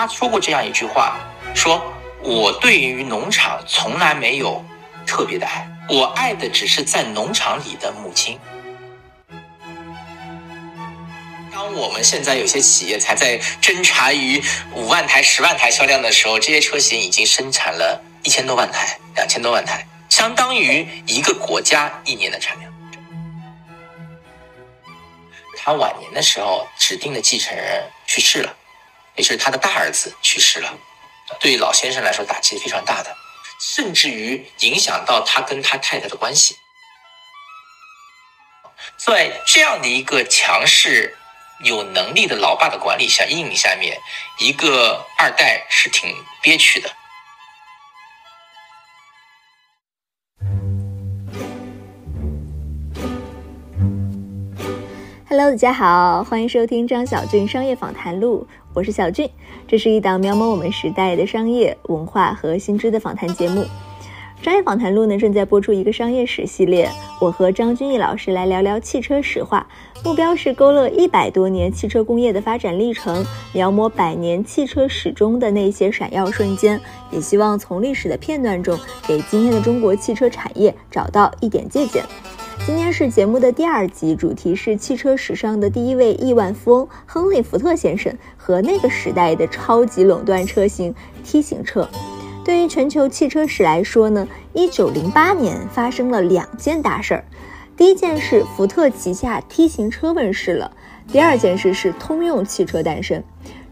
他说过这样一句话，说我对于农场从来没有特别的爱，我爱的只是在农场里的母亲。当我们现在有些企业才在侦查于五万台、十万台销量的时候，这些车型已经生产了一千多万台、两千多万台，相当于一个国家一年的产量。他晚年的时候，指定的继承人去世了，也是他的大儿子去世了，对老先生来说打击非常大的，甚至于影响到他跟他太太的关系。在这样的一个强势、有能力的老爸的管理下、阴影下面，一个二代是挺憋屈的。Hello，大家好，欢迎收听张小俊商业访谈录，我是小俊。这是一档描摹我们时代的商业文化和新知的访谈节目。商业访谈录呢正在播出一个商业史系列，我和张君毅老师来聊聊汽车史话，目标是勾勒一百多年汽车工业的发展历程，描摹百年汽车史中的那些闪耀瞬间，也希望从历史的片段中给今天的中国汽车产业找到一点借鉴。今天是节目的第二集，主题是汽车史上的第一位亿万富翁亨利·福特先生和那个时代的超级垄断车型 T 型车。对于全球汽车史来说呢，一九零八年发生了两件大事儿。第一件事，福特旗下 T 型车问世了；第二件事是通用汽车诞生。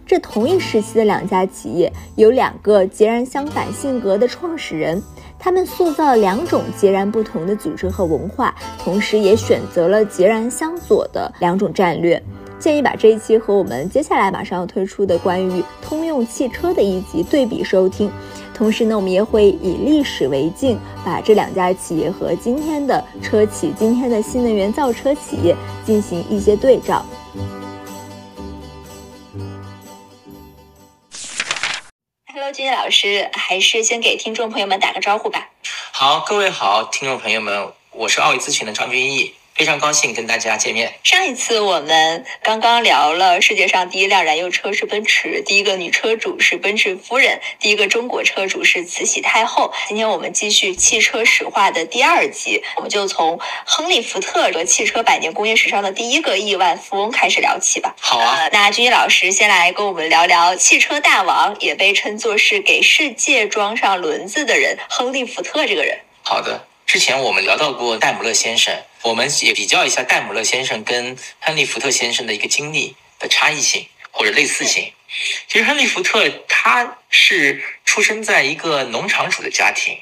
这同一时期的两家企业有两个截然相反性格的创始人。他们塑造了两种截然不同的组织和文化，同时也选择了截然相左的两种战略。建议把这一期和我们接下来马上要推出的关于通用汽车的一集对比收听。同时呢，我们也会以历史为镜，把这两家企业和今天的车企、今天的新能源造车企业进行一些对照。Hello，君老师，还是先给听众朋友们打个招呼吧。好，各位好，听众朋友们，我是奥义咨询的张君毅。非常高兴跟大家见面。上一次我们刚刚聊了世界上第一辆燃油车是奔驰，第一个女车主是奔驰夫人，第一个中国车主是慈禧太后。今天我们继续汽车史话的第二集，我们就从亨利·福特和汽车百年工业史上的第一个亿万富翁开始聊起吧。好啊，那君毅老师先来跟我们聊聊汽车大王，也被称作是给世界装上轮子的人——亨利·福特这个人。好的。之前我们聊到过戴姆勒先生，我们也比较一下戴姆勒先生跟亨利·福特先生的一个经历的差异性或者类似性。其实亨利·福特他是出生在一个农场主的家庭，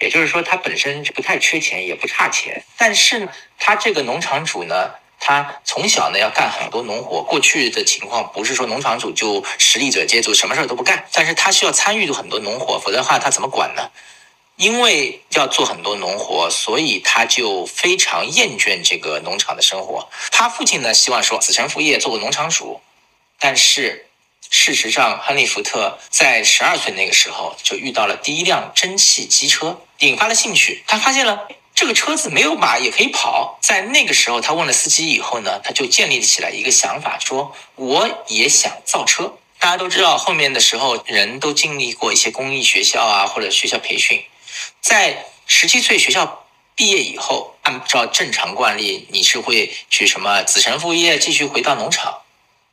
也就是说他本身不太缺钱，也不差钱。但是呢，他这个农场主呢，他从小呢要干很多农活。过去的情况不是说农场主就实力者接就什么事儿都不干，但是他需要参与很多农活，否则的话他怎么管呢？因为要做很多农活，所以他就非常厌倦这个农场的生活。他父亲呢，希望说子承父业做个农场主，但是事实上，亨利·福特在十二岁那个时候就遇到了第一辆蒸汽机车，引发了兴趣。他发现了这个车子没有马也可以跑。在那个时候，他问了司机以后呢，他就建立起来一个想法，说我也想造车。大家都知道，后面的时候人都经历过一些公益学校啊，或者学校培训。在十七岁学校毕业以后，按照正常惯例，你是会去什么子承父业，继续回到农场。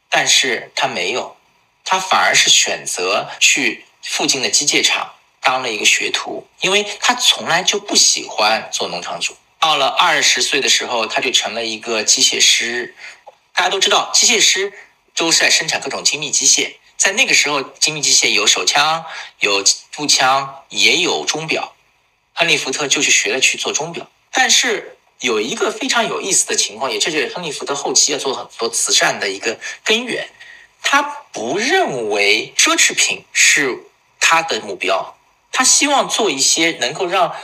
但是他没有，他反而是选择去附近的机械厂当了一个学徒，因为他从来就不喜欢做农场主。到了二十岁的时候，他就成了一个机械师。大家都知道，机械师都是在生产各种精密机械。在那个时候，精密机械有手枪、有步枪，也有钟表。亨利·福特就去学了去做钟表，但是有一个非常有意思的情况，也这就是亨利·福特后期要做很多慈善的一个根源。他不认为奢侈品是他的目标，他希望做一些能够让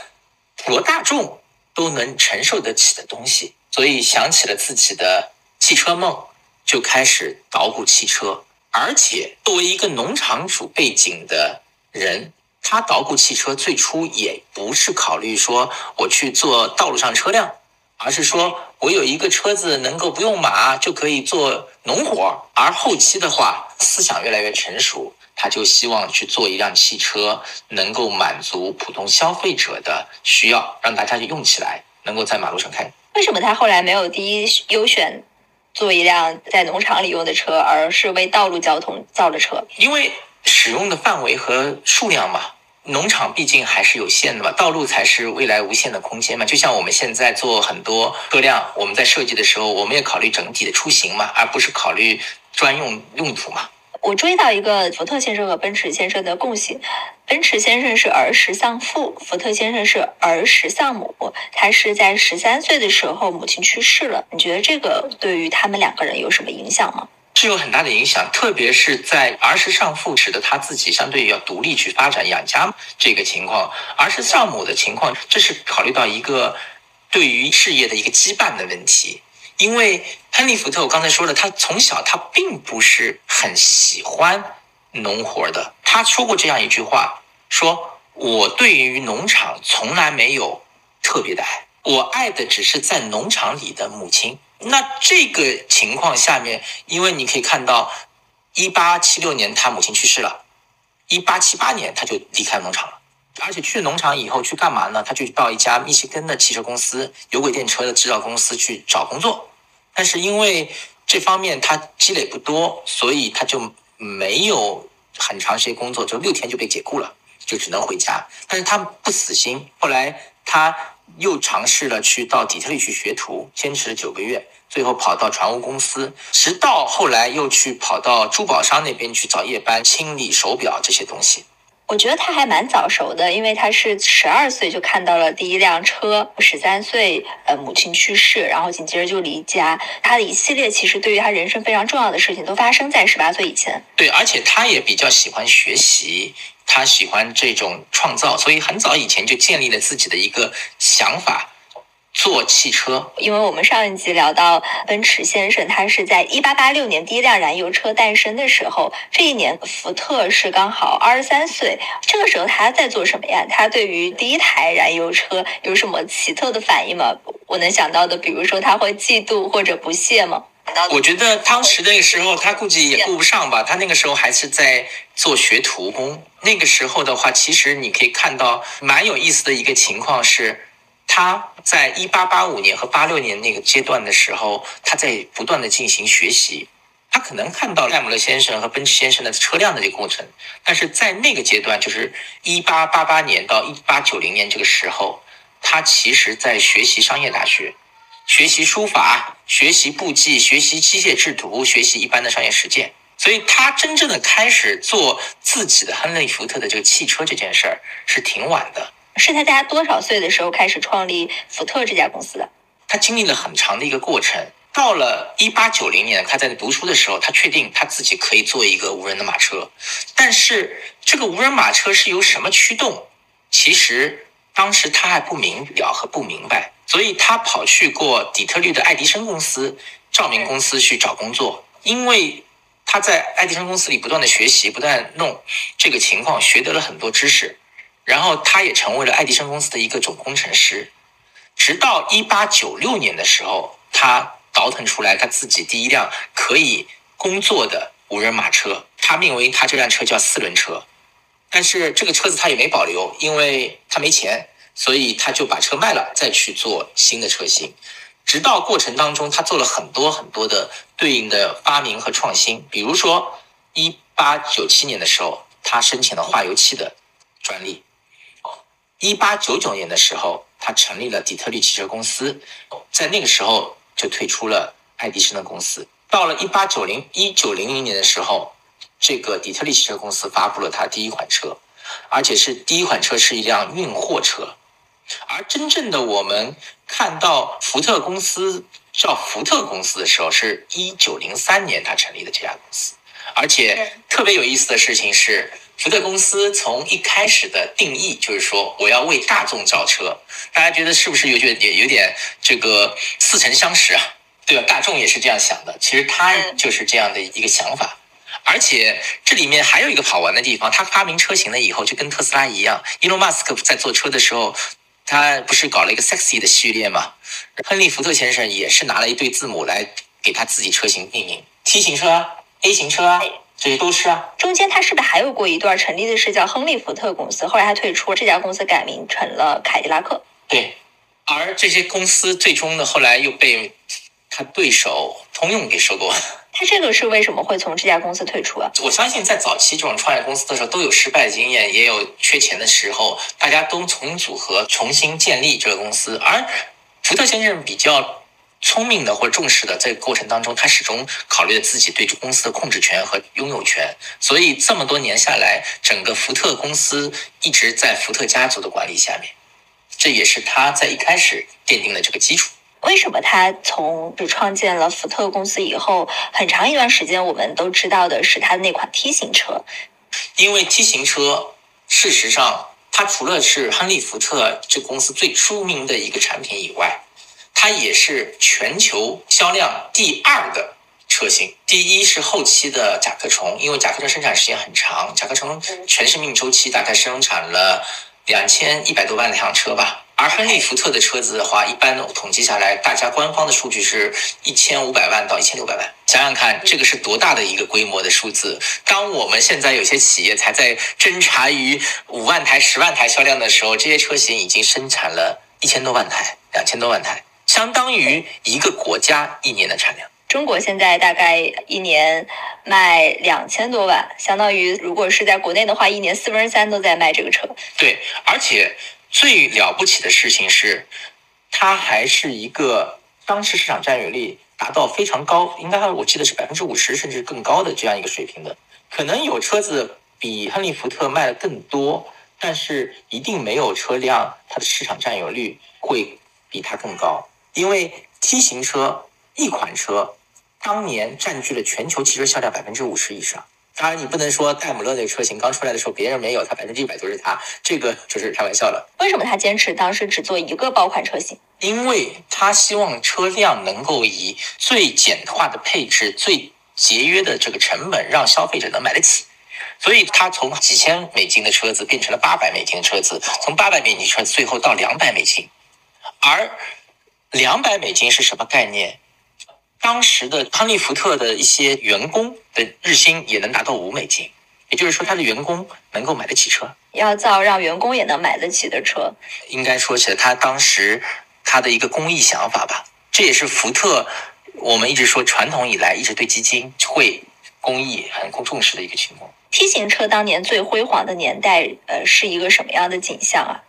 普罗大众都能承受得起的东西，所以想起了自己的汽车梦，就开始捣鼓汽车，而且作为一个农场主背景的人。他捣鼓汽车最初也不是考虑说我去做道路上车辆，而是说我有一个车子能够不用马就可以做农活。而后期的话，思想越来越成熟，他就希望去做一辆汽车，能够满足普通消费者的需要，让大家去用起来，能够在马路上开。为什么他后来没有第一优选做一辆在农场里用的车，而是为道路交通造的车？因为使用的范围和数量嘛。农场毕竟还是有限的嘛，道路才是未来无限的空间嘛。就像我们现在做很多车辆，我们在设计的时候，我们也考虑整体的出行嘛，而不是考虑专用用途嘛。我注意到一个福特先生和奔驰先生的共性：奔驰先生是儿时丧父，福特先生是儿时丧母。他是在十三岁的时候母亲去世了。你觉得这个对于他们两个人有什么影响吗？是有很大的影响，特别是在儿时丧父，使得他自己相对要独立去发展养家这个情况；儿时丧母的情况，这是考虑到一个对于事业的一个羁绊的问题。因为亨利·福特，我刚才说了，他从小他并不是很喜欢农活的。他说过这样一句话：说我对于农场从来没有特别的爱，我爱的只是在农场里的母亲。那这个情况下面，因为你可以看到，一八七六年他母亲去世了，一八七八年他就离开农场了，而且去了农场以后去干嘛呢？他就到一家密歇根的汽车公司，有轨电车的制造公司去找工作。但是因为这方面他积累不多，所以他就没有很长时间工作，就六天就被解雇了，就只能回家。但是他不死心，后来他又尝试了去到底特律去学徒，坚持了九个月。最后跑到船务公司，直到后来又去跑到珠宝商那边去找夜班清理手表这些东西。我觉得他还蛮早熟的，因为他是十二岁就看到了第一辆车，十三岁呃母亲去世，然后紧接着就离家。他的一系列其实对于他人生非常重要的事情都发生在十八岁以前。对，而且他也比较喜欢学习，他喜欢这种创造，所以很早以前就建立了自己的一个想法。做汽车，因为我们上一集聊到奔驰先生，他是在一八八六年第一辆燃油车诞生的时候，这一年福特是刚好二十三岁。这个时候他在做什么呀？他对于第一台燃油车有什么奇特的反应吗？我能想到的，比如说他会嫉妒或者不屑吗？我觉得当时那个时候他估计也顾不上吧，他那个时候还是在做学徒工。那个时候的话，其实你可以看到蛮有意思的一个情况是。他在一八八五年和八六年那个阶段的时候，他在不断的进行学习。他可能看到戴姆勒先生和奔驰先生的车辆的这个过程，但是在那个阶段，就是一八八八年到一八九零年这个时候，他其实在学习商业大学，学习书法，学习簿记，学习机械制图，学习一般的商业实践。所以，他真正的开始做自己的亨利·福特的这个汽车这件事儿是挺晚的。是他家多少岁的时候开始创立福特这家公司的？他经历了很长的一个过程。到了一八九零年，他在读书的时候，他确定他自己可以做一个无人的马车。但是这个无人马车是由什么驱动？其实当时他还不明了和不明白，所以他跑去过底特律的爱迪生公司、照明公司去找工作。因为他在爱迪生公司里不断的学习，不断弄这个情况，学得了很多知识。然后他也成为了爱迪生公司的一个总工程师，直到一八九六年的时候，他倒腾出来他自己第一辆可以工作的无人马车，他命为他这辆车叫四轮车，但是这个车子他也没保留，因为他没钱，所以他就把车卖了，再去做新的车型，直到过程当中他做了很多很多的对应的发明和创新，比如说一八九七年的时候，他申请了化油器的专利。一八九九年的时候，他成立了底特律汽车公司，在那个时候就退出了爱迪生的公司。到了一八九零一九零零年的时候，这个底特律汽车公司发布了它第一款车，而且是第一款车是一辆运货车。而真正的我们看到福特公司叫福特公司的时候，是一九零三年他成立的这家公司。而且特别有意思的事情是。福特公司从一开始的定义就是说，我要为大众造车。大家觉得是不是有点也有点这个似曾相识啊？对吧？大众也是这样想的。其实他就是这样的一个想法。而且这里面还有一个好玩的地方，他发明车型了以后，就跟特斯拉一样。伊隆马斯克在做车的时候，他不是搞了一个 sexy 的序列嘛？亨利福特先生也是拿了一对字母来给他自己车型命名：T 型车、A 型车、这些都是啊。中间他是不是还有过一段成立的是叫亨利福特公司？后来他退出，这家公司改名成了凯迪拉克。对，而这些公司最终呢，后来又被他对手通用给收购了。他这个是为什么会从这家公司退出啊？我相信在早期这种创业公司的时候，都有失败经验，也有缺钱的时候，大家都重组合、重新建立这个公司。而福特先生比较聪明的或者重视的，在过程当中，他始终考虑了自己对这公司的控制权和拥有权。所以这么多年下来，整个福特公司一直在福特家族的管理下面，这也是他在一开始奠定的这个基础。为什么他从就创建了福特公司以后，很长一段时间我们都知道的是他的那款 T 型车？因为 T 型车，事实上它除了是亨利福特这公司最出名的一个产品以外，它也是全球销量第二的车型。第一是后期的甲壳虫，因为甲壳虫生产时间很长，甲壳虫全生命周期大概生产了两千一百多万辆车吧。而亨利福特的车子的话，一般统计下来，大家官方的数据是一千五百万到一千六百万。想想看，这个是多大的一个规模的数字？当我们现在有些企业才在侦查于五万台、十万台销量的时候，这些车型已经生产了一千多万台、两千多万台，相当于一个国家一年的产量。中国现在大概一年卖两千多万，相当于如果是在国内的话，一年四分之三都在卖这个车。对，而且。最了不起的事情是，它还是一个当时市场占有率达到非常高，应该我记得是百分之五十甚至更高的这样一个水平的。可能有车子比亨利福特卖的更多，但是一定没有车辆它的市场占有率会比它更高。因为 T 型车一款车当年占据了全球汽车销量百分之五十以上。当然，你不能说戴姆勒那个车型刚出来的时候别人没有，它百分之一百都是它，这个就是开玩笑了。为什么他坚持当时只做一个爆款车型？因为他希望车辆能够以最简化的配置、最节约的这个成本，让消费者能买得起。所以他从几千美金的车子变成了八百美金的车子，从八百美金车子最后到两百美金。而两百美金是什么概念？当时的康利福特的一些员工的日薪也能达到五美金，也就是说，他的员工能够买得起车，要造让员工也能买得起的车。应该说起来，他当时他的一个公益想法吧，这也是福特我们一直说传统以来一直对基金会公益很重视的一个情况。T 型车当年最辉煌的年代，呃，是一个什么样的景象啊？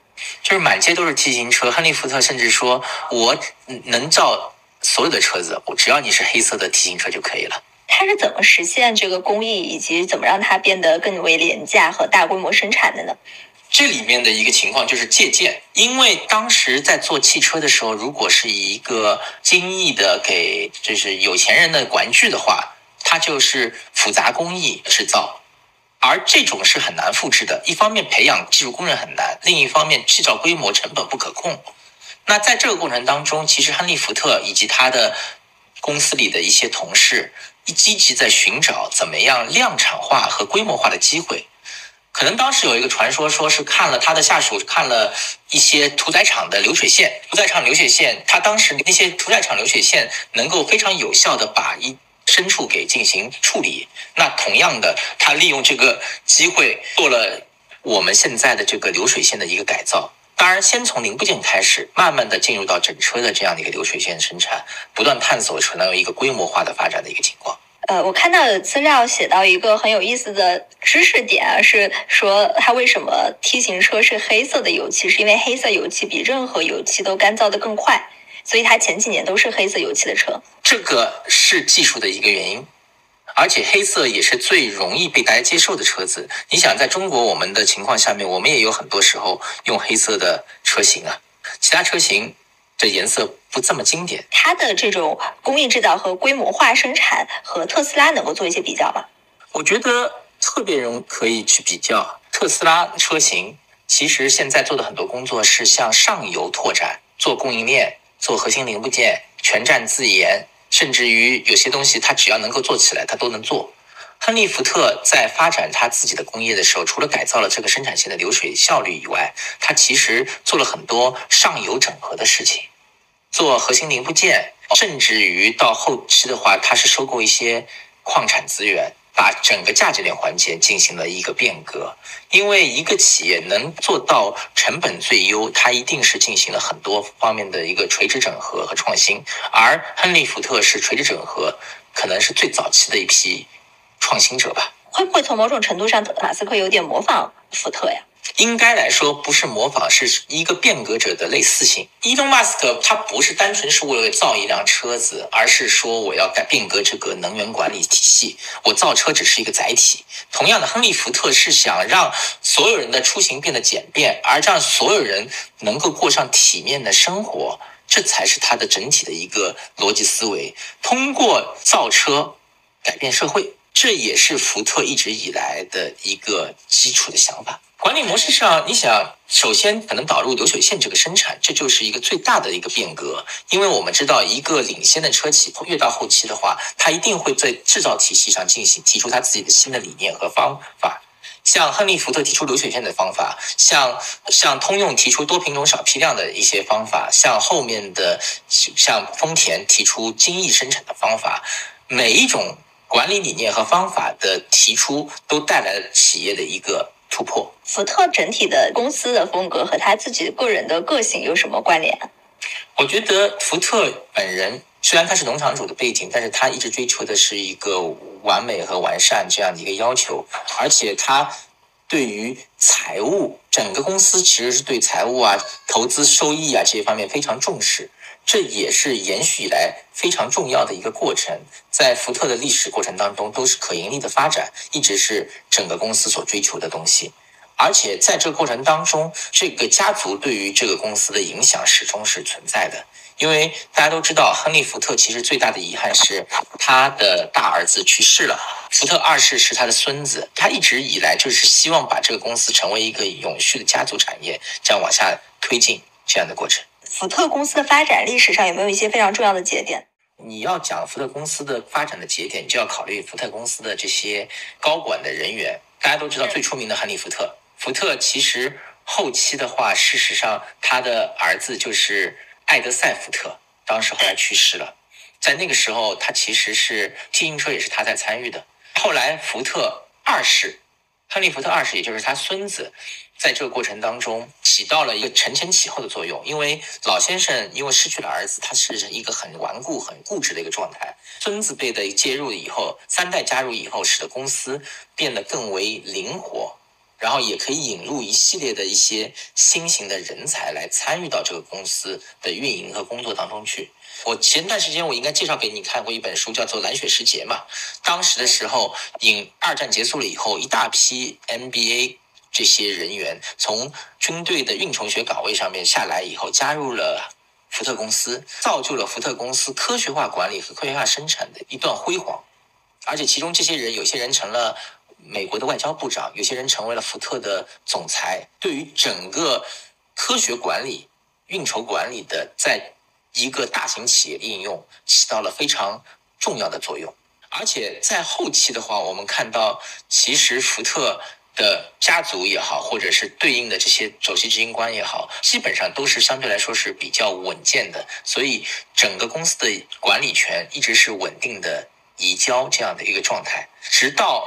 就是满街都是 T 型车，亨利福特甚至说，我能造。所有的车子，我只要你是黑色的 T 型车就可以了。它是怎么实现这个工艺，以及怎么让它变得更为廉价和大规模生产的呢？这里面的一个情况就是借鉴，因为当时在做汽车的时候，如果是一个精益的给就是有钱人的玩具的话，它就是复杂工艺制造，而这种是很难复制的。一方面培养技术工人很难，另一方面制造规模成本不可控。那在这个过程当中，其实亨利福特以及他的公司里的一些同事，一积极在寻找怎么样量产化和规模化的机会。可能当时有一个传说，说是看了他的下属看了一些屠宰场的流水线，屠宰场流水线，他当时那些屠宰场流水线能够非常有效的把一深处给进行处理。那同样的，他利用这个机会做了我们现在的这个流水线的一个改造。当然，先从零部件开始，慢慢的进入到整车的这样的一个流水线生产，不断探索出来一个规模化的发展的一个情况。呃，我看到的资料写到一个很有意思的知识点，是说它为什么 T 型车是黑色的油漆，是因为黑色油漆比任何油漆都干燥的更快，所以它前几年都是黑色油漆的车。这个是技术的一个原因。而且黑色也是最容易被大家接受的车子。你想，在中国我们的情况下面，我们也有很多时候用黑色的车型啊。其他车型的颜色不这么经典。它的这种工艺制造和规模化生产和特斯拉能够做一些比较吗？我觉得特别容可以去比较。特斯拉车型其实现在做的很多工作是向上游拓展，做供应链，做核心零部件，全站自研。甚至于有些东西，他只要能够做起来，他都能做。亨利福特在发展他自己的工业的时候，除了改造了这个生产线的流水效率以外，他其实做了很多上游整合的事情，做核心零部件，甚至于到后期的话，他是收购一些矿产资源，把整个价值链环节进行了一个变革。因为一个企业能做到成本最优，它一定是进行了很多方面的一个垂直整合和创新。而亨利·福特是垂直整合，可能是最早期的一批创新者吧。会不会从某种程度上，马斯克有点模仿福特呀？应该来说不是模仿，是一个变革者的类似性。伊隆马斯克他不是单纯是为了造一辆车子，而是说我要改变革这个能源管理体系。我造车只是一个载体。同样的，亨利福特是想让所有人的出行变得简便，而让所有人能够过上体面的生活，这才是他的整体的一个逻辑思维。通过造车改变社会，这也是福特一直以来的一个基础的想法。管理模式上，你想，首先可能导入流水线这个生产，这就是一个最大的一个变革。因为我们知道，一个领先的车企越到后期的话，它一定会在制造体系上进行提出它自己的新的理念和方法。像亨利·福特提出流水线的方法，像像通用提出多品种少批量的一些方法，像后面的像丰田提出精益生产的方法，每一种管理理念和方法的提出，都带来了企业的一个。突破。福特整体的公司的风格和他自己个人的个性有什么关联？我觉得福特本人虽然他是农场主的背景，但是他一直追求的是一个完美和完善这样的一个要求，而且他对于财务，整个公司其实是对财务啊、投资收益啊这些方面非常重视。这也是延续以来非常重要的一个过程，在福特的历史过程当中，都是可盈利的发展，一直是整个公司所追求的东西。而且在这个过程当中，这个家族对于这个公司的影响始终是存在的。因为大家都知道，亨利·福特其实最大的遗憾是他的大儿子去世了，福特二世是他的孙子，他一直以来就是希望把这个公司成为一个永续的家族产业，这样往下推进这样的过程。福特公司的发展历史上有没有一些非常重要的节点？你要讲福特公司的发展的节点，就要考虑福特公司的这些高管的人员。大家都知道最出名的亨利·福特。福特其实后期的话，事实上他的儿子就是艾德赛·福特，当时后来去世了。在那个时候，他其实是经营车也是他在参与的。后来福特二世，亨利·福特二世，也就是他孙子。在这个过程当中，起到了一个承前启后的作用。因为老先生因为失去了儿子，他是一个很顽固、很固执的一个状态。孙子辈的介入以后，三代加入以后，使得公司变得更为灵活，然后也可以引入一系列的一些新型的人才来参与到这个公司的运营和工作当中去。我前段时间我应该介绍给你看过一本书，叫做《蓝血时节》嘛。当时的时候，引二战结束了以后，一大批 MBA。这些人员从军队的运筹学岗位上面下来以后，加入了福特公司，造就了福特公司科学化管理和科学化生产的一段辉煌。而且其中这些人，有些人成了美国的外交部长，有些人成为了福特的总裁，对于整个科学管理、运筹管理的，在一个大型企业应用起到了非常重要的作用。而且在后期的话，我们看到，其实福特。的家族也好，或者是对应的这些首席执行官也好，基本上都是相对来说是比较稳健的，所以整个公司的管理权一直是稳定的移交这样的一个状态。直到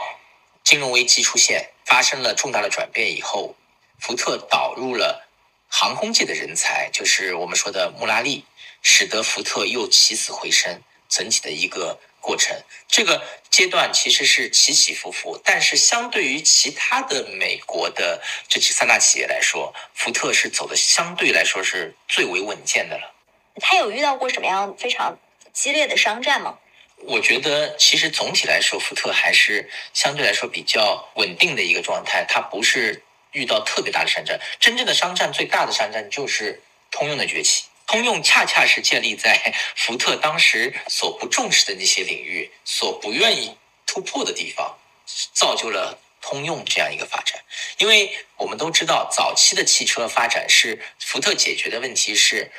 金融危机出现，发生了重大的转变以后，福特导入了航空界的人才，就是我们说的穆拉利，使得福特又起死回生，整体的一个。过程这个阶段其实是起起伏伏，但是相对于其他的美国的这三大企业来说，福特是走的相对来说是最为稳健的了。他有遇到过什么样非常激烈的商战吗？我觉得其实总体来说，福特还是相对来说比较稳定的一个状态，它不是遇到特别大的商战。真正的商战最大的商战就是通用的崛起。通用恰恰是建立在福特当时所不重视的那些领域，所不愿意突破的地方，造就了通用这样一个发展。因为我们都知道，早期的汽车发展是福特解决的问题是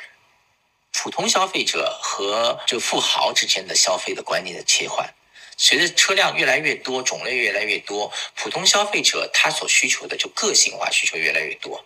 普通消费者和这富豪之间的消费的观念的切换。随着车辆越来越多，种类越来越多，普通消费者他所需求的就个性化需求越来越多。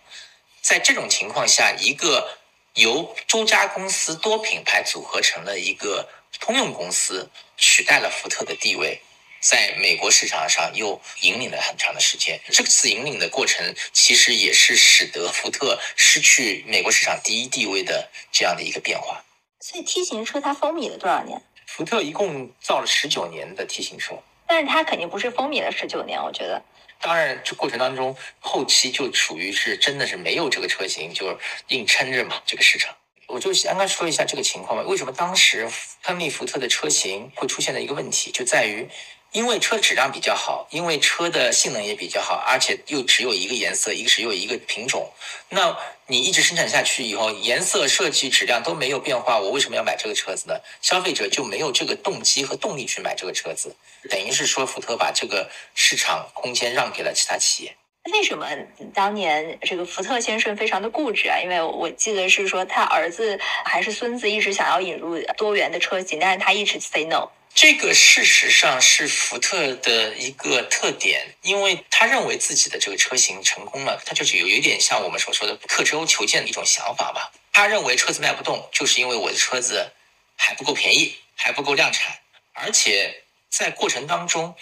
在这种情况下，一个由多家公司多品牌组合成了一个通用公司，取代了福特的地位。在美国市场上又引领了很长的时间。这次引领的过程，其实也是使得福特失去美国市场第一地位的这样的一个变化。所以 T 型车它风靡了多少年？福特一共造了十九年的 T 型车，但是它肯定不是风靡了十九年，我觉得。当然，这过程当中后期就属于是真的是没有这个车型，就是硬撑着嘛这个市场。我就刚刚说一下这个情况吧。为什么当时亨利福特的车型会出现的一个问题，就在于，因为车质量比较好，因为车的性能也比较好，而且又只有一个颜色，一个只有一个品种。那你一直生产下去以后，颜色、设计、质量都没有变化，我为什么要买这个车子呢？消费者就没有这个动机和动力去买这个车子，等于是说福特把这个市场空间让给了其他企业。为什么当年这个福特先生非常的固执啊？因为我记得是说他儿子还是孙子一直想要引入多元的车型，但是他一直 say no。这个事实上是福特的一个特点，因为他认为自己的这个车型成功了，他就是有有点像我们所说的刻舟求剑的一种想法吧。他认为车子卖不动，就是因为我的车子还不够便宜，还不够量产，而且在过程当中。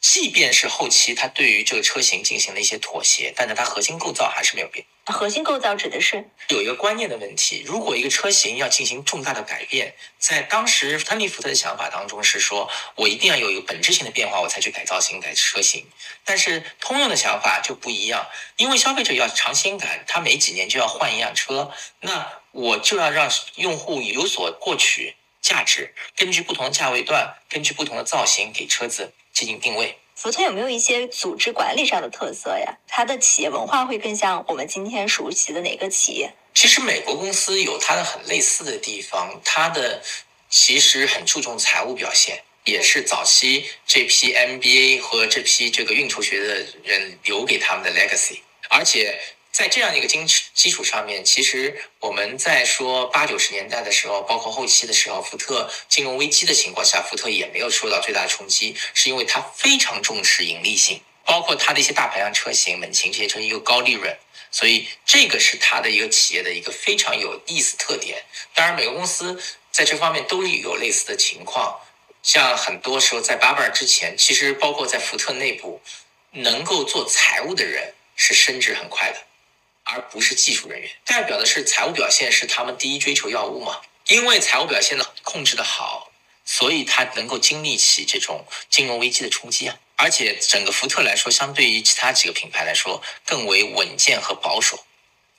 即便是后期他对于这个车型进行了一些妥协，但是它核心构造还是没有变。核心构造指的是有一个观念的问题。如果一个车型要进行重大的改变，在当时亨利福特的想法当中是说，我一定要有一个本质性的变化，我才去改造型、改车型。但是通用的想法就不一样，因为消费者要尝新感，他每几年就要换一辆车，那我就要让用户有所获取价值，根据不同的价位段，根据不同的造型给车子。进行定位，福特有没有一些组织管理上的特色呀？它的企业文化会更像我们今天熟悉的哪个企业？其实美国公司有它的很类似的地方，它的其实很注重财务表现，也是早期这批 MBA 和这批这个运筹学的人留给他们的 legacy，而且。在这样一个基基础上面，其实我们在说八九十年代的时候，包括后期的时候，福特金融危机的情况下，福特也没有受到最大的冲击，是因为它非常重视盈利性，包括它的一些大排量车型、猛禽这些车型又高利润，所以这个是它的一个企业的一个非常有意思特点。当然，每个公司在这方面都有类似的情况，像很多时候在巴贝尔之前，其实包括在福特内部，能够做财务的人是升职很快的。而不是技术人员，代表的是财务表现是他们第一追求要务嘛？因为财务表现的控制的好，所以他能够经历起这种金融危机的冲击啊。而且整个福特来说，相对于其他几个品牌来说，更为稳健和保守，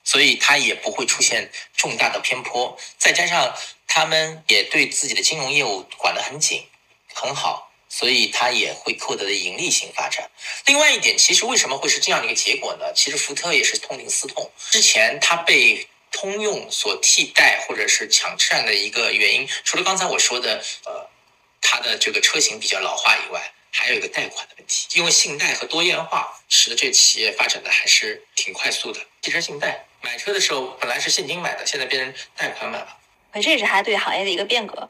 所以它也不会出现重大的偏颇。再加上他们也对自己的金融业务管得很紧，很好。所以它也会获得的盈利性发展。另外一点，其实为什么会是这样的一个结果呢？其实福特也是痛定思痛。之前它被通用所替代或者是抢占的一个原因，除了刚才我说的，呃，它的这个车型比较老化以外，还有一个贷款的问题。因为信贷和多元化，使得这个企业发展的还是挺快速的。汽车信贷买车的时候本来是现金买的，现在变成贷款买了。这也是它对行业的一个变革。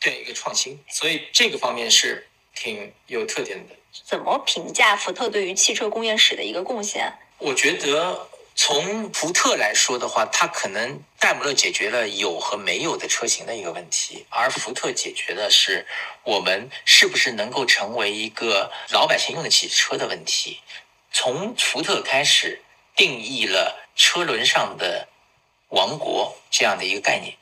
对一个创新，所以这个方面是挺有特点的。怎么评价福特对于汽车工业史的一个贡献？我觉得从福特来说的话，它可能戴姆勒解决了有和没有的车型的一个问题，而福特解决的是我们是不是能够成为一个老百姓用得起车的问题。从福特开始定义了车轮上的王国这样的一个概念。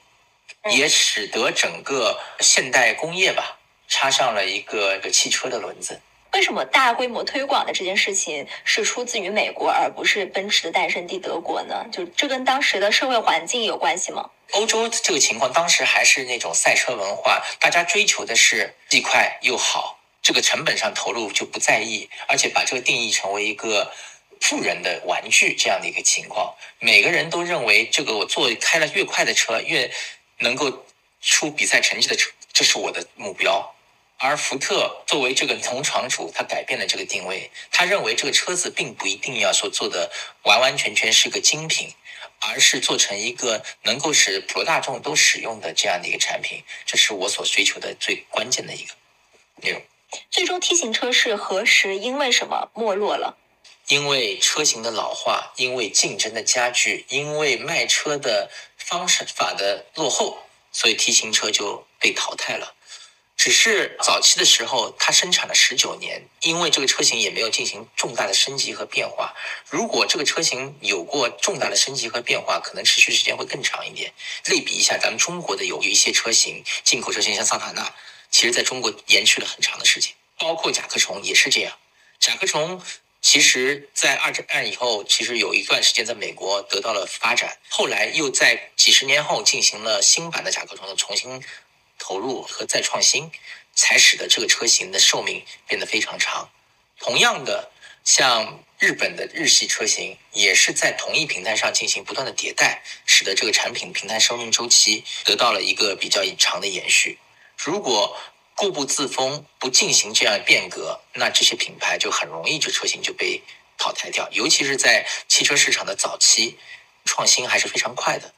也使得整个现代工业吧插上了一个个汽车的轮子。为什么大规模推广的这件事情是出自于美国，而不是奔驰的诞生地德国呢？就这跟当时的社会环境有关系吗？欧洲这个情况当时还是那种赛车文化，大家追求的是既快又好，这个成本上投入就不在意，而且把这个定义成为一个富人的玩具这样的一个情况。每个人都认为这个我做开了越快的车越。能够出比赛成绩的车，这是我的目标。而福特作为这个同厂主，他改变了这个定位。他认为这个车子并不一定要说做的完完全全是个精品，而是做成一个能够使普罗大众都使用的这样的一个产品。这是我所追求的最关键的一个内容。最终，T 型车是何时因为什么没落了？因为车型的老化，因为竞争的加剧，因为卖车的。方式法的落后，所以 T 型车就被淘汰了。只是早期的时候，它生产了十九年，因为这个车型也没有进行重大的升级和变化。如果这个车型有过重大的升级和变化，可能持续时间会更长一点。类比一下，咱们中国的有一些车型，进口车型像桑塔纳，其实在中国延续了很长的时间，包括甲壳虫也是这样。甲壳虫其实在二战以后，其实有一段时间在美国得到了发展，后来又在几十年后进行了新版的甲壳虫的重新。投入和再创新，才使得这个车型的寿命变得非常长。同样的，像日本的日系车型，也是在同一平台上进行不断的迭代，使得这个产品平台生命周期得到了一个比较长的延续。如果固步自封，不进行这样变革，那这些品牌就很容易就车型就被淘汰掉。尤其是在汽车市场的早期，创新还是非常快的。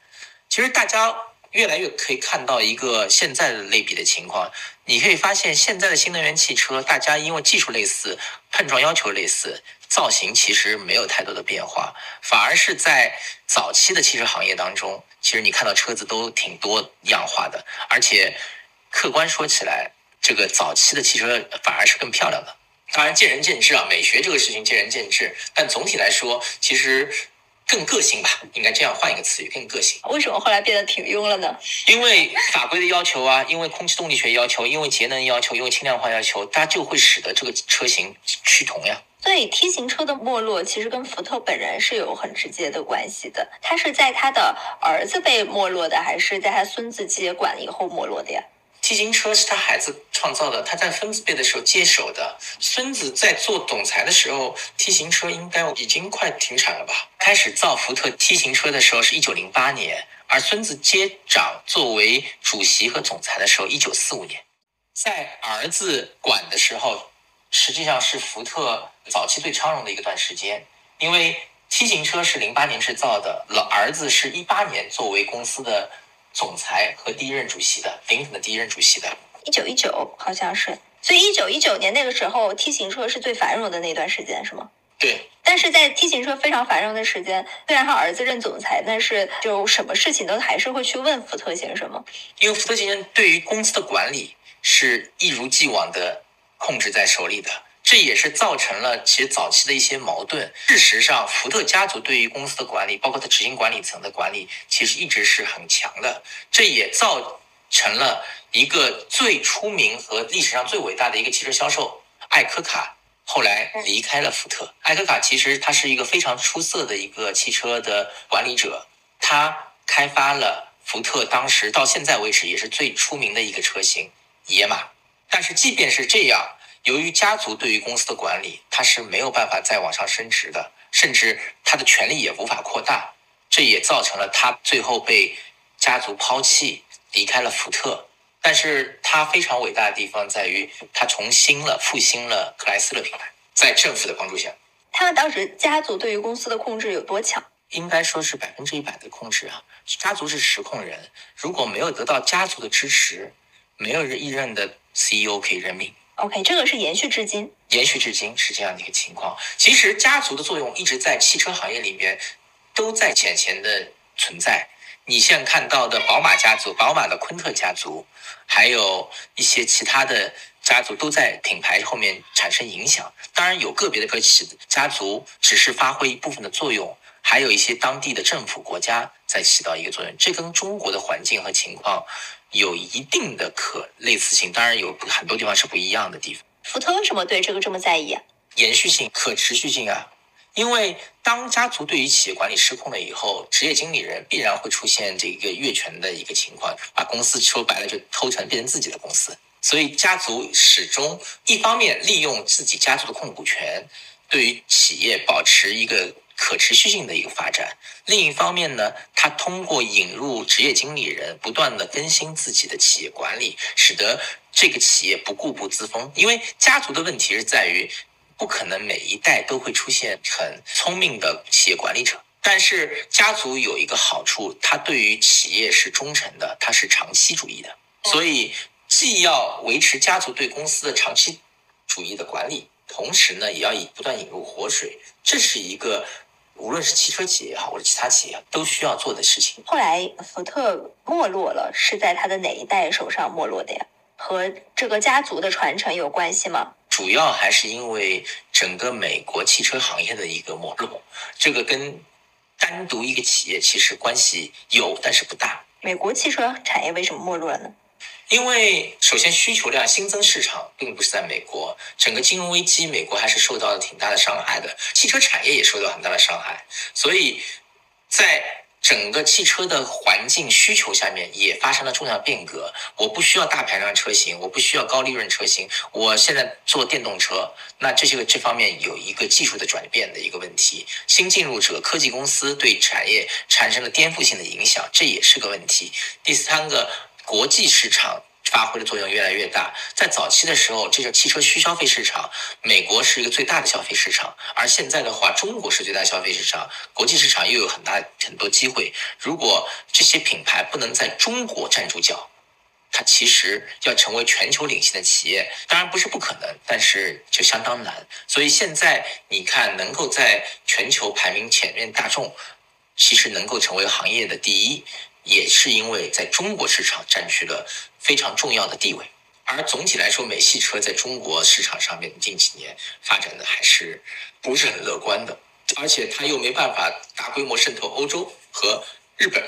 其实大家。越来越可以看到一个现在的类比的情况，你可以发现现在的新能源汽车，大家因为技术类似，碰撞要求类似，造型其实没有太多的变化，反而是在早期的汽车行业当中，其实你看到车子都挺多样化的，而且客观说起来，这个早期的汽车反而是更漂亮的。当然见仁见智啊，美学这个事情见仁见智，但总体来说，其实。更个性吧，应该这样换一个词语，更个性。为什么后来变得挺庸了呢？因为法规的要求啊，因为空气动力学要求，因为节能要求，因为轻量化要求，它就会使得这个车型趋同呀。所以 T 型车的没落，其实跟福特本人是有很直接的关系的。他是在他的儿子被没落的，还是在他孙子接管以后没落的呀？T 型车是他孩子创造的，他在孙子辈的时候接手的。孙子在做总裁的时候，T 型车应该已经快停产了吧？开始造福特 T 型车的时候是一九零八年，而孙子接掌作为主席和总裁的时候一九四五年。在儿子管的时候，实际上是福特早期最昌荣的一个段时间，因为 T 型车是零八年制造的，老儿子是一八年作为公司的。总裁和第一任主席的，林肯的第一任主席的，一九一九好像是，所以一九一九年那个时候，T 型车是最繁荣的那段时间，是吗？对。但是在 T 型车非常繁荣的时间，虽然他儿子任总裁，但是就什么事情都还是会去问福特先生吗？因为福特先生对于公司的管理是一如既往的控制在手里的。这也是造成了其实早期的一些矛盾。事实上，福特家族对于公司的管理，包括他执行管理层的管理，其实一直是很强的。这也造成了一个最出名和历史上最伟大的一个汽车销售艾科卡后来离开了福特。艾科卡其实他是一个非常出色的一个汽车的管理者，他开发了福特当时到现在为止也是最出名的一个车型野马。但是即便是这样。由于家族对于公司的管理，他是没有办法再往上升职的，甚至他的权力也无法扩大，这也造成了他最后被家族抛弃，离开了福特。但是他非常伟大的地方在于，他重新了复兴了克莱斯勒品牌，在政府的帮助下，他们当时家族对于公司的控制有多强？应该说是百分之一百的控制啊！家族是实控人，如果没有得到家族的支持，没有一任的 CEO 可以任命。OK，这个是延续至今，延续至今是这样的一个情况。其实家族的作用一直在汽车行业里面都在浅浅的存在。你现在看到的宝马家族、宝马的昆特家族，还有一些其他的家族都在品牌后面产生影响。当然，有个别的个企家族只是发挥一部分的作用，还有一些当地的政府、国家在起到一个作用。这跟中国的环境和情况。有一定的可类似性，当然有很多地方是不一样的地方。福特为什么对这个这么在意啊？延续性、可持续性啊！因为当家族对于企业管理失控了以后，职业经理人必然会出现这个越权的一个情况，把公司说白了就偷成变成自己的公司。所以家族始终一方面利用自己家族的控股权，对于企业保持一个。可持续性的一个发展。另一方面呢，他通过引入职业经理人，不断的更新自己的企业管理，使得这个企业不固步自封。因为家族的问题是在于，不可能每一代都会出现很聪明的企业管理者。但是家族有一个好处，它对于企业是忠诚的，它是长期主义的。所以既要维持家族对公司的长期主义的管理，同时呢，也要以不断引入活水。这是一个。无论是汽车企业也好，或者其他企业，都需要做的事情。后来福特没落了，是在他的哪一代手上没落的呀？和这个家族的传承有关系吗？主要还是因为整个美国汽车行业的一个没落，这个跟单独一个企业其实关系有，但是不大。美国汽车产业为什么没落了呢？因为首先需求量新增市场并不是在美国，整个金融危机，美国还是受到了挺大的伤害的，汽车产业也受到很大的伤害，所以在。整个汽车的环境需求下面也发生了重要变革。我不需要大排量车型，我不需要高利润车型，我现在做电动车，那这些个这方面有一个技术的转变的一个问题。新进入者科技公司对产业产生了颠覆性的影响，这也是个问题。第三个，国际市场。发挥的作用越来越大。在早期的时候，这个汽车需消费市场，美国是一个最大的消费市场，而现在的话，中国是最大消费市场，国际市场又有很大很多机会。如果这些品牌不能在中国站住脚，它其实要成为全球领先的企业，当然不是不可能，但是就相当难。所以现在你看，能够在全球排名前面，大众其实能够成为行业的第一。也是因为在中国市场占据了非常重要的地位，而总体来说，美系车在中国市场上面近几年发展的还是不是很乐观的，而且它又没办法大规模渗透欧洲和日本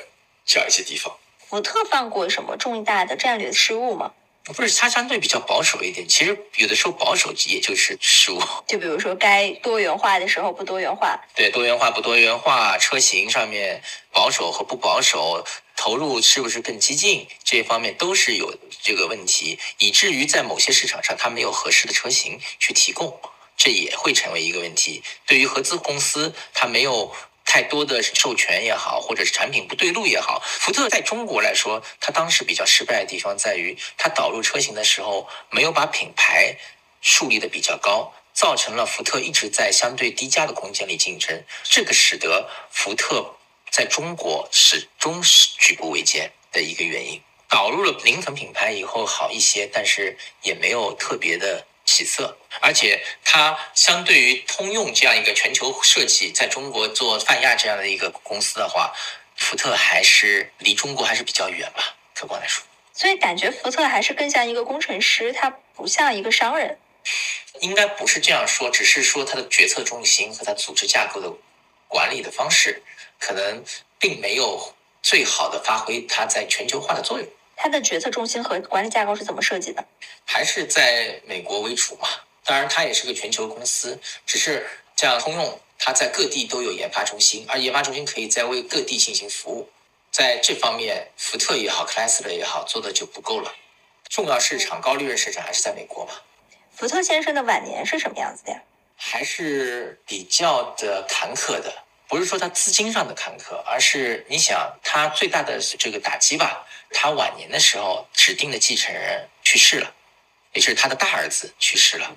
这样一些地方。福特犯过什么重大的战略失误吗？不是，它相对比较保守一点。其实有的时候保守也就是失误。就比如说，该多元化的时候不多元化。对，多元化不多元化，车型上面保守和不保守，投入是不是更激进，这方面都是有这个问题，以至于在某些市场上它没有合适的车型去提供，这也会成为一个问题。对于合资公司，它没有。太多的授权也好，或者是产品不对路也好，福特在中国来说，它当时比较失败的地方在于，它导入车型的时候没有把品牌树立的比较高，造成了福特一直在相对低价的空间里竞争，这个使得福特在中国始终是举步维艰的一个原因。导入了零层品牌以后好一些，但是也没有特别的。起色，而且它相对于通用这样一个全球设计，在中国做泛亚这样的一个公司的话，福特还是离中国还是比较远吧，客观来说。所以感觉福特还是更像一个工程师，他不像一个商人。应该不是这样说，只是说他的决策重心和他组织架构的管理的方式，可能并没有最好的发挥它在全球化的作用。它的决策中心和管理架构是怎么设计的？还是在美国为主嘛？当然，它也是个全球公司，只是像通用，它在各地都有研发中心，而研发中心可以在为各地进行服务。在这方面，福特也好，克莱斯勒也好，做的就不够了。重要市场、高利润市场还是在美国嘛？福特先生的晚年是什么样子的呀？还是比较的坎坷的。不是说他资金上的坎坷，而是你想他最大的这个打击吧。他晚年的时候，指定的继承人去世了，也就是他的大儿子去世了。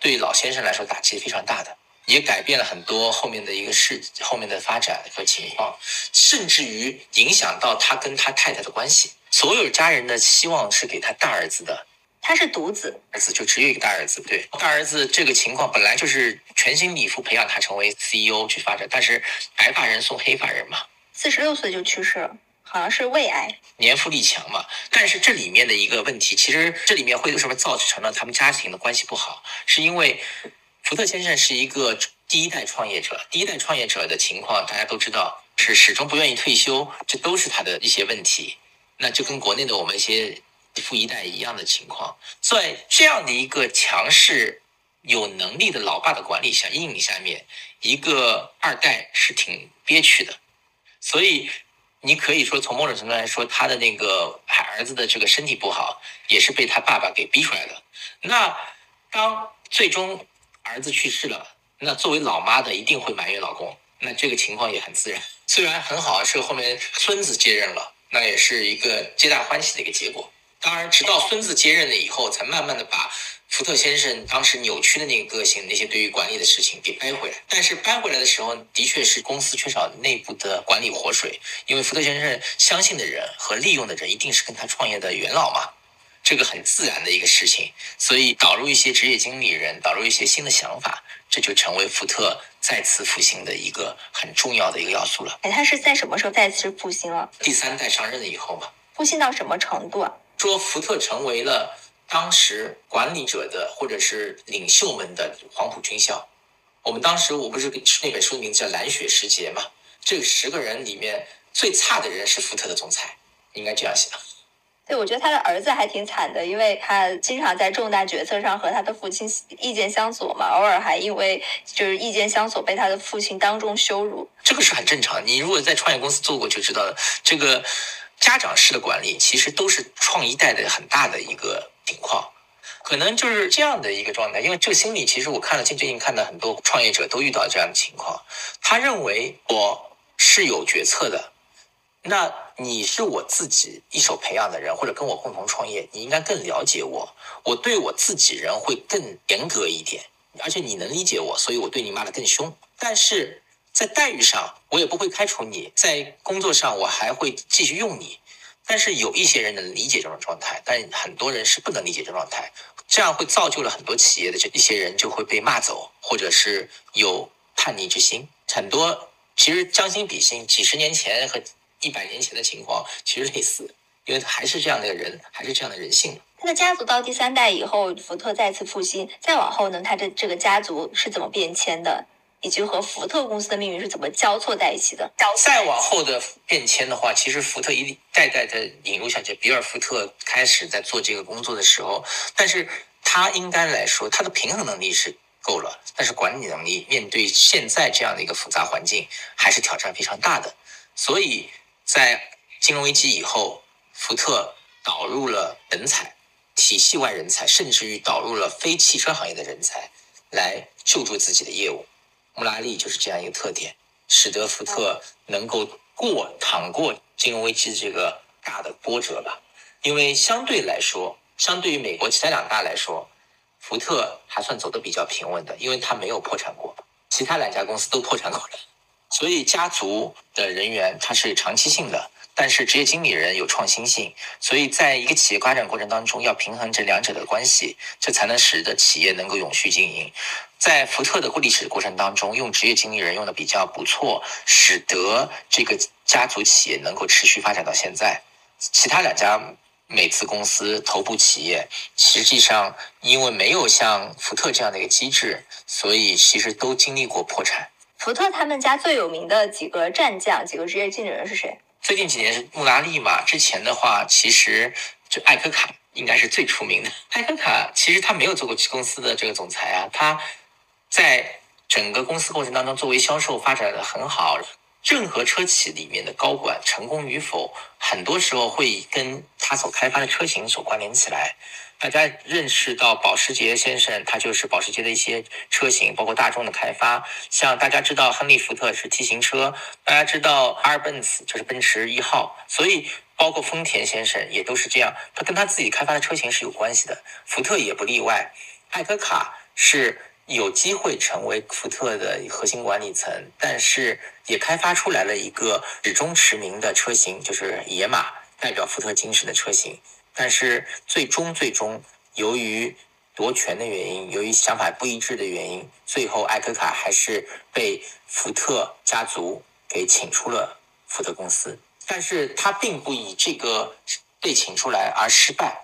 对于老先生来说，打击非常大的，也改变了很多后面的一个事后面的发展和情况，甚至于影响到他跟他太太的关系。所有家人的希望是给他大儿子的。他是独子，儿子就只有一个大儿子。对，大儿子这个情况本来就是全心以赴培养他成为 CEO 去发展，但是白发人送黑发人嘛，四十六岁就去世了，好像是胃癌，年富力强嘛。但是这里面的一个问题，其实这里面会有什么造成了他们家庭的关系不好？是因为福特先生是一个第一代创业者，第一代创业者的情况大家都知道，是始终不愿意退休，这都是他的一些问题。那就跟国内的我们一些。富一代一样的情况，在这样的一个强势、有能力的老爸的管理下、阴影下面，一个二代是挺憋屈的。所以，你可以说从某种程度来说，他的那个孩儿子的这个身体不好，也是被他爸爸给逼出来的。那当最终儿子去世了，那作为老妈的一定会埋怨老公。那这个情况也很自然。虽然很好，是后面孙子接任了，那也是一个皆大欢喜的一个结果。当然，直到孙子接任了以后，才慢慢的把福特先生当时扭曲的那个个性，那些对于管理的事情给掰回来。但是掰回来的时候，的确是公司缺少内部的管理活水，因为福特先生相信的人和利用的人一定是跟他创业的元老嘛，这个很自然的一个事情。所以导入一些职业经理人，导入一些新的想法，这就成为福特再次复兴的一个很重要的一个要素了。哎，他是在什么时候再次复兴了？第三代上任了以后嘛。复兴到什么程度啊？说福特成为了当时管理者的或者是领袖们的黄埔军校。我们当时我不是那本书名字叫《蓝雪时节》嘛？这十个人里面最差的人是福特的总裁，应该这样想。对，我觉得他的儿子还挺惨的，因为他经常在重大决策上和他的父亲意见相左嘛，偶尔还因为就是意见相左被他的父亲当众羞辱。这个是很正常，你如果在创业公司做过就知道了。这个家长式的管理其实都是创一代的很大的一个情况，可能就是这样的一个状态。因为这个心理，其实我看了近最近看到很多创业者都遇到这样的情况，他认为我是有决策的。那你是我自己一手培养的人，或者跟我共同创业，你应该更了解我。我对我自己人会更严格一点，而且你能理解我，所以我对你骂得更凶。但是在待遇上，我也不会开除你；在工作上，我还会继续用你。但是有一些人能理解这种状态，但很多人是不能理解这种状态，这样会造就了很多企业的这一些人就会被骂走，或者是有叛逆之心。很多其实将心比心，几十年前和。一百年前的情况其实类似，因为还是这样的人，还是这样的人性。他的家族到第三代以后，福特再次复兴，再往后呢，他的这个家族是怎么变迁的，以及和福特公司的命运是怎么交错在一起的？再往后的变迁的话，其实福特一代代的引入下去，比尔·福特开始在做这个工作的时候，但是他应该来说，他的平衡能力是够了，但是管理能力面对现在这样的一个复杂环境，还是挑战非常大的，所以。在金融危机以后，福特导入了人才，体系外人才，甚至于导入了非汽车行业的人才来救助自己的业务。穆拉利就是这样一个特点，使得福特能够过躺过金融危机这个大的波折吧。因为相对来说，相对于美国其他两大来说，福特还算走得比较平稳的，因为他没有破产过，其他两家公司都破产过了。所以家族的人员他是长期性的，但是职业经理人有创新性，所以在一个企业发展过程当中要平衡这两者的关系，这才能使得企业能够永续经营。在福特的过历史过程当中，用职业经理人用的比较不错，使得这个家族企业能够持续发展到现在。其他两家美资公司头部企业，实际上因为没有像福特这样的一个机制，所以其实都经历过破产。福特他们家最有名的几个战将，几个职业经理人是谁？最近几年是穆拉利嘛？之前的话，其实就艾科卡应该是最出名的。艾科卡其实他没有做过公司的这个总裁啊，他在整个公司过程当中，作为销售发展的很好。任何车企里面的高管成功与否，很多时候会跟他所开发的车型所关联起来。大家认识到保时捷先生，他就是保时捷的一些车型，包括大众的开发。像大家知道亨利·福特是 T 型车，大家知道阿尔奔斯就是奔驰一号，所以包括丰田先生也都是这样，他跟他自己开发的车型是有关系的。福特也不例外，艾科卡是有机会成为福特的核心管理层，但是也开发出来了一个始终驰名的车型，就是野马，代表福特精神的车型。但是最终，最终由于夺权的原因，由于想法不一致的原因，最后艾科卡还是被福特家族给请出了福特公司。但是他并不以这个被请出来而失败，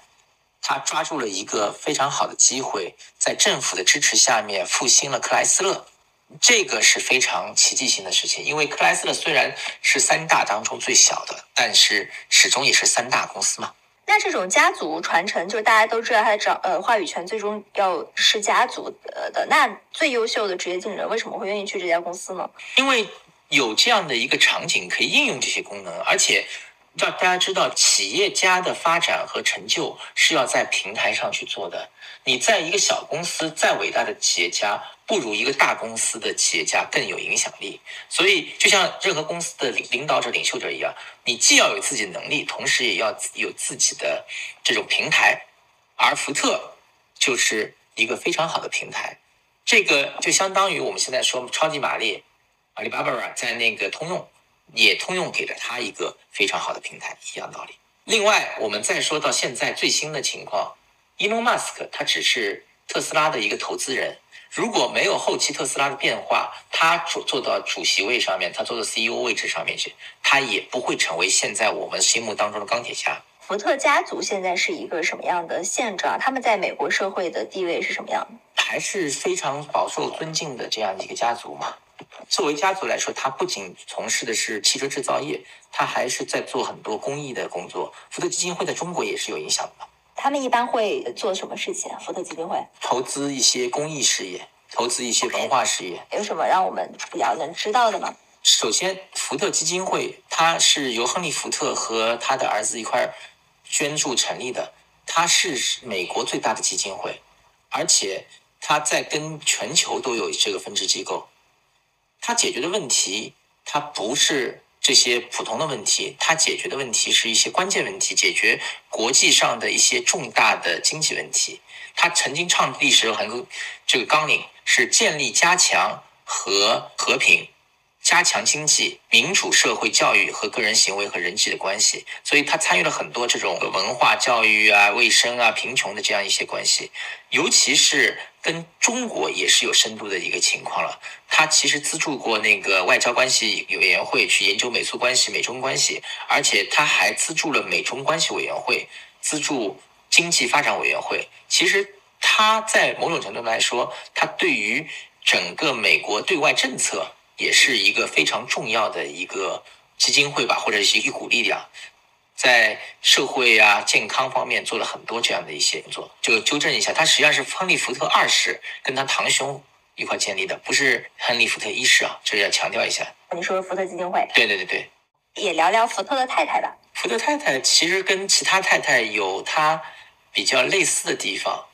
他抓住了一个非常好的机会，在政府的支持下面复兴了克莱斯勒，这个是非常奇迹性的事情。因为克莱斯勒虽然是三大当中最小的，但是始终也是三大公司嘛。那这种家族传承，就是大家都知道，他的掌呃话语权最终要是家族呃的。那最优秀的职业经理人为什么会愿意去这家公司呢？因为有这样的一个场景可以应用这些功能，而且。让大家知道，企业家的发展和成就是要在平台上去做的。你在一个小公司，再伟大的企业家，不如一个大公司的企业家更有影响力。所以，就像任何公司的领领导者、领袖者一样，你既要有自己能力，同时也要有自己的这种平台。而福特就是一个非常好的平台。这个就相当于我们现在说超级玛丽，阿里巴巴在那个通用。也通用给了他一个非常好的平台，一样道理。另外，我们再说到现在最新的情况，伊隆马斯克他只是特斯拉的一个投资人，如果没有后期特斯拉的变化，他主做到主席位上面，他做到 CEO 位置上面去，他也不会成为现在我们心目当中的钢铁侠。福特家族现在是一个什么样的现状？他们在美国社会的地位是什么样的？还是非常饱受尊敬的这样一个家族嘛。作为家族来说，他不仅从事的是汽车制造业，他还是在做很多公益的工作。福特基金会在中国也是有影响的。他们一般会做什么事情？福特基金会投资一些公益事业，投资一些文化事业。有什么让我们比较能知道的吗？首先，福特基金会它是由亨利·福特和他的儿子一块捐助成立的，它是美国最大的基金会，而且它在跟全球都有这个分支机构。它解决的问题，它不是。这些普通的问题，它解决的问题是一些关键问题，解决国际上的一些重大的经济问题。他曾经创立时很多这个纲领是建立、加强和和平。加强经济、民主社会、教育和个人行为和人际的关系，所以他参与了很多这种文化、教育啊、卫生啊、贫穷的这样一些关系，尤其是跟中国也是有深度的一个情况了。他其实资助过那个外交关系委员会去研究美苏关系、美中关系，而且他还资助了美中关系委员会、资助经济发展委员会。其实他在某种程度来说，他对于整个美国对外政策。也是一个非常重要的一个基金会吧，或者是一股力量，在社会啊、健康方面做了很多这样的一些工作。就纠正一下，他实际上是亨利·福特二世跟他堂兄一块建立的，不是亨利·福特一世啊，这要强调一下。你说福特基金会？对对对对。也聊聊福特的太太吧。福特太太其实跟其他太太有她比较类似的地方，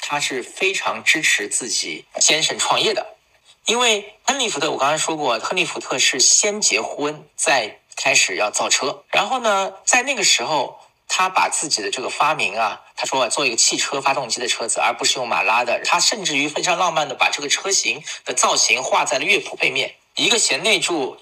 她是非常支持自己先生创业的。因为亨利·福特，我刚才说过，亨利·福特是先结婚再开始要造车。然后呢，在那个时候，他把自己的这个发明啊，他说做一个汽车发动机的车子，而不是用马拉的。他甚至于非常浪漫的把这个车型的造型画在了乐谱背面。一个贤内助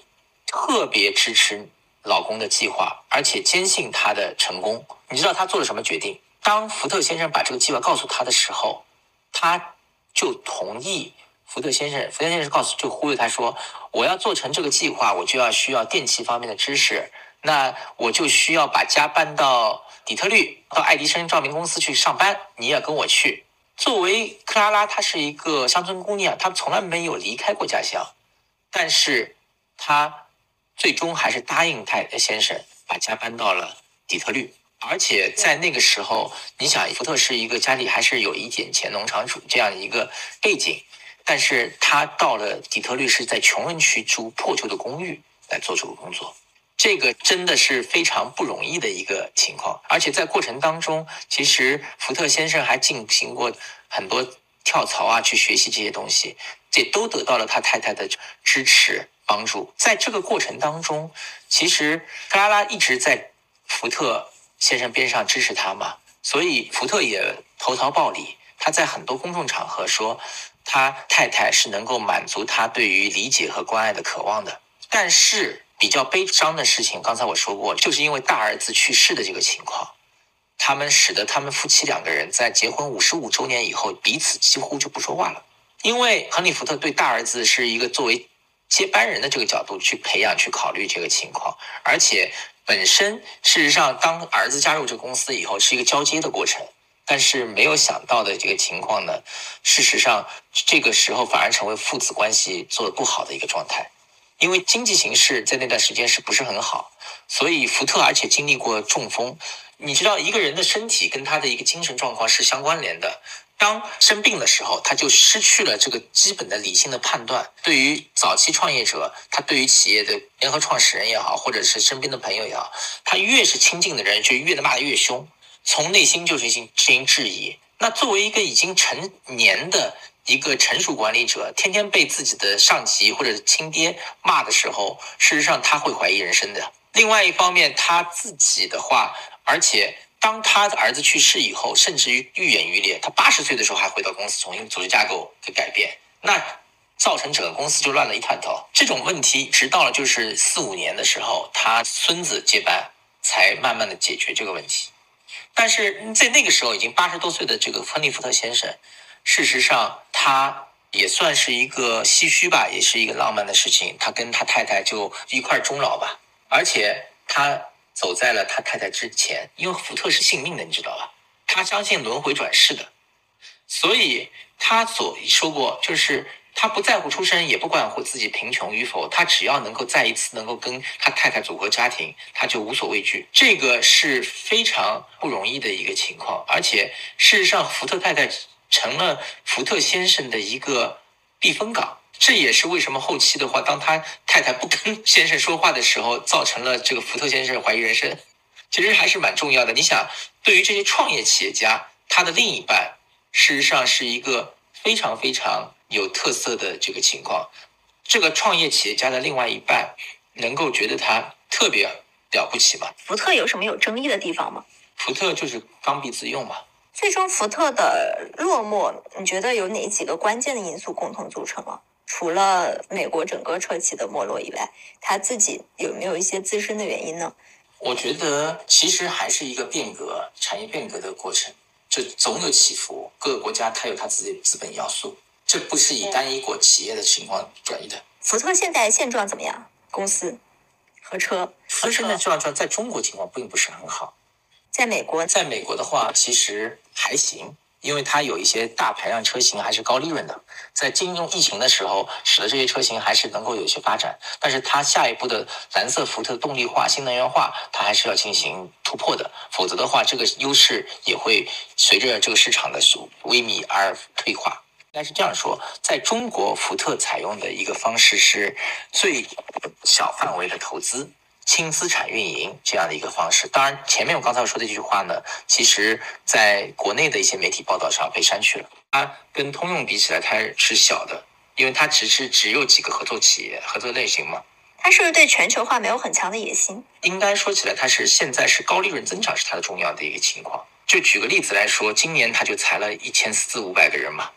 特别支持老公的计划，而且坚信他的成功。你知道他做了什么决定？当福特先生把这个计划告诉他的时候，他就同意。福特先生，福特先生告诉，就忽悠他说：“我要做成这个计划，我就要需要电气方面的知识，那我就需要把家搬到底特律，到爱迪生照明公司去上班。你也跟我去。”作为克拉拉，她是一个乡村姑娘，她从来没有离开过家乡，但是她最终还是答应太先生把家搬到了底特律。而且在那个时候，你想，福特是一个家里还是有一点钱，农场主这样一个背景。但是他到了底特律，是在穷人区租破旧的公寓来做这个工作，这个真的是非常不容易的一个情况。而且在过程当中，其实福特先生还进行过很多跳槽啊，去学习这些东西，这都得到了他太太的支持帮助。在这个过程当中，其实克拉拉一直在福特先生边上支持他嘛，所以福特也投桃报李，他在很多公众场合说。他太太是能够满足他对于理解和关爱的渴望的，但是比较悲伤的事情，刚才我说过，就是因为大儿子去世的这个情况，他们使得他们夫妻两个人在结婚五十五周年以后，彼此几乎就不说话了。因为亨利·福特对大儿子是一个作为接班人的这个角度去培养、去考虑这个情况，而且本身事实上，当儿子加入这个公司以后，是一个交接的过程。但是没有想到的这个情况呢，事实上这个时候反而成为父子关系做的不好的一个状态，因为经济形势在那段时间是不是很好，所以福特而且经历过中风，你知道一个人的身体跟他的一个精神状况是相关联的，当生病的时候，他就失去了这个基本的理性的判断。对于早期创业者，他对于企业的联合创始人也好，或者是身边的朋友也好，他越是亲近的人，就越骂得越凶。从内心就是进行质疑。那作为一个已经成年的一个成熟管理者，天天被自己的上级或者亲爹骂的时候，事实上他会怀疑人生的。另外一方面，他自己的话，而且当他的儿子去世以后，甚至于愈演愈烈，他八十岁的时候还回到公司重新组织架构给改变，那造成整个公司就乱了一团糟。这种问题直到了就是四五年的时候，他孙子接班，才慢慢的解决这个问题。但是在那个时候，已经八十多岁的这个亨利·福特先生，事实上他也算是一个唏嘘吧，也是一个浪漫的事情。他跟他太太就一块终老吧。而且他走在了他太太之前，因为福特是信命的，你知道吧？他相信轮回转世的，所以他所说过，就是他不在乎出身，也不管乎自己贫穷与否，他只要能够再一次能够跟他太太组合家庭，他就无所畏惧。这个是非常不容易的一个情况，而且事实上，福特太太成了福特先生的一个避风港。这也是为什么后期的话，当他太太不跟先生说话的时候，造成了这个福特先生怀疑人生。其实还是蛮重要的。你想，对于这些创业企业家，他的另一半事实上是一个非常非常有特色的这个情况。这个创业企业家的另外一半能够觉得他特别了不起吗？福特有什么有争议的地方吗？福特就是刚愎自用嘛。最终，福特的落寞，你觉得有哪几个关键的因素共同组成了？除了美国整个车企的没落以外，他自己有没有一些自身的原因呢？我觉得其实还是一个变革、产业变革的过程，就总有起伏。各个国家它有它自己的资本要素，这不是以单一国企业的情况转移的。福特现在现状怎么样？公司和车，福特现在状况在中国情况并不是很好。在美国，在美国的话，其实还行。因为它有一些大排量车型还是高利润的，在金融疫情的时候，使得这些车型还是能够有一些发展。但是它下一步的蓝色福特动力化、新能源化，它还是要进行突破的，否则的话，这个优势也会随着这个市场的萎靡而退化。应该是这样说，在中国，福特采用的一个方式是最小范围的投资。轻资产运营这样的一个方式，当然前面我刚才说的这句话呢，其实在国内的一些媒体报道上被删去了。它跟通用比起来，它是小的，因为它只是只有几个合作企业、合作类型嘛。它是不是对全球化没有很强的野心？应该说起来，它是现在是高利润增长是它的重要的一个情况。就举个例子来说，今年它就裁了一千四五百个人嘛，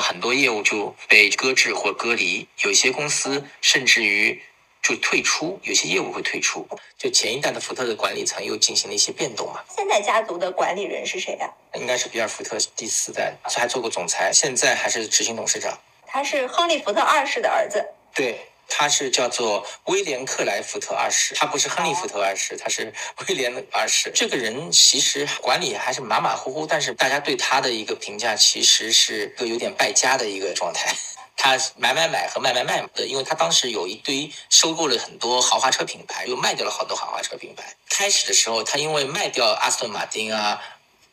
很多业务就被搁置或隔离，有些公司甚至于。就退出，有些业务会退出。就前一代的福特的管理层又进行了一些变动嘛。现在家族的管理人是谁呀？应该是比尔·福特第四代，还做过总裁，现在还是执行董事长。他是亨利·福特二世的儿子。对，他是叫做威廉·克莱福特二世，他不是亨利·福特二世，他是威廉二世。这个人其实管理还是马马虎虎，但是大家对他的一个评价其实是个有点败家的一个状态。他买买买和卖卖卖的，因为他当时有一堆收购了很多豪华车品牌，又卖掉了好多豪华车品牌。开始的时候，他因为卖掉阿斯顿马丁啊、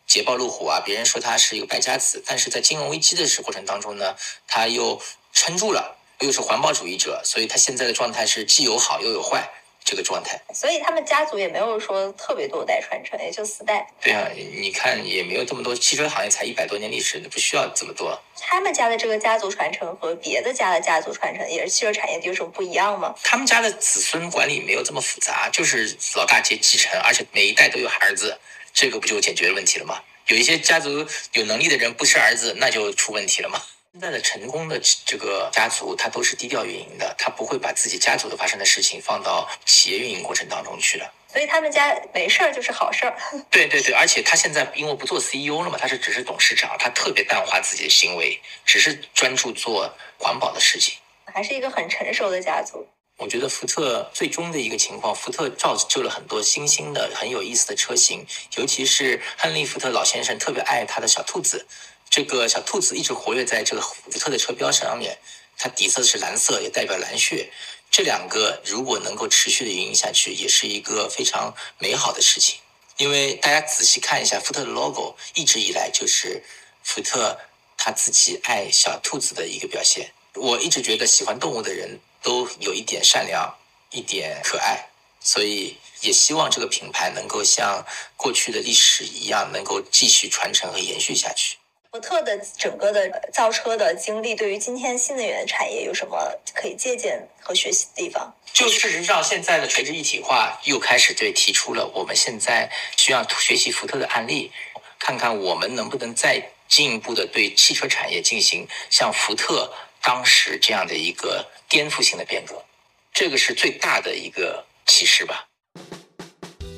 捷豹路虎啊，别人说他是一个败家子。但是在金融危机的时过程当中呢，他又撑住了，又是环保主义者，所以他现在的状态是既有好又有坏。这个状态，所以他们家族也没有说特别多代传承，也就四代。对啊，你看也没有这么多，汽车行业才一百多年历史，不需要这么多。他们家的这个家族传承和别的家的家族传承，也是汽车产业有什么不一样吗？他们家的子孙管理没有这么复杂，就是老大接继承，而且每一代都有儿子，这个不就解决问题了吗？有一些家族有能力的人不是儿子，那就出问题了吗？现在的成功的这个家族，他都是低调运营的，他不会把自己家族的发生的事情放到企业运营过程当中去的。所以他们家没事儿就是好事儿。对对对，而且他现在因为不做 CEO 了嘛，他是只是董事长，他特别淡化自己的行为，只是专注做环保的事情。还是一个很成熟的家族。我觉得福特最终的一个情况，福特造就了很多新兴的很有意思的车型，尤其是亨利·福特老先生特别爱他的小兔子。这个小兔子一直活跃在这个福特的车标上面，它底色是蓝色，也代表蓝血。这两个如果能够持续的运营下去，也是一个非常美好的事情。因为大家仔细看一下福特的 logo，一直以来就是福特他自己爱小兔子的一个表现。我一直觉得喜欢动物的人都有一点善良，一点可爱，所以也希望这个品牌能够像过去的历史一样，能够继续传承和延续下去。福特的整个的造车的经历，对于今天新能源产业有什么可以借鉴和学习的地方？就事实上，现在的垂直一体化又开始对提出了，我们现在需要学习福特的案例，看看我们能不能再进一步的对汽车产业进行像福特当时这样的一个颠覆性的变革，这个是最大的一个启示吧。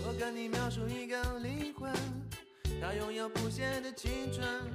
我跟你描述一个灵魂，它拥有不懈的青春。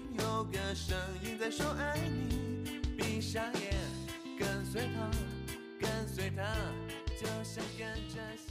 有个声音在说爱你，闭上眼，跟随它，跟随它，就像跟着。